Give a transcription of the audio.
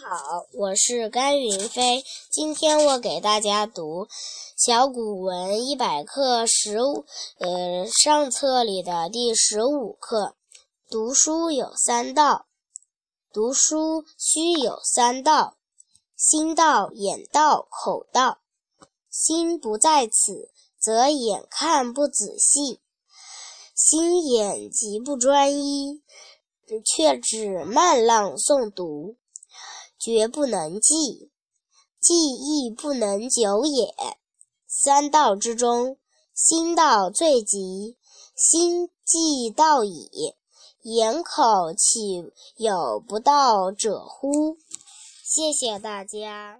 好，我是甘云飞。今天我给大家读《小古文一百课》十五，呃，上册里的第十五课。读书有三道，读书须有三道：心道、眼道、口道。心不在此，则眼看不仔细；心眼极不专一，却只慢浪诵读。绝不能记，记亦不能久也。三道之中，心道最急。心既到矣，言口岂有不到者乎？谢谢大家。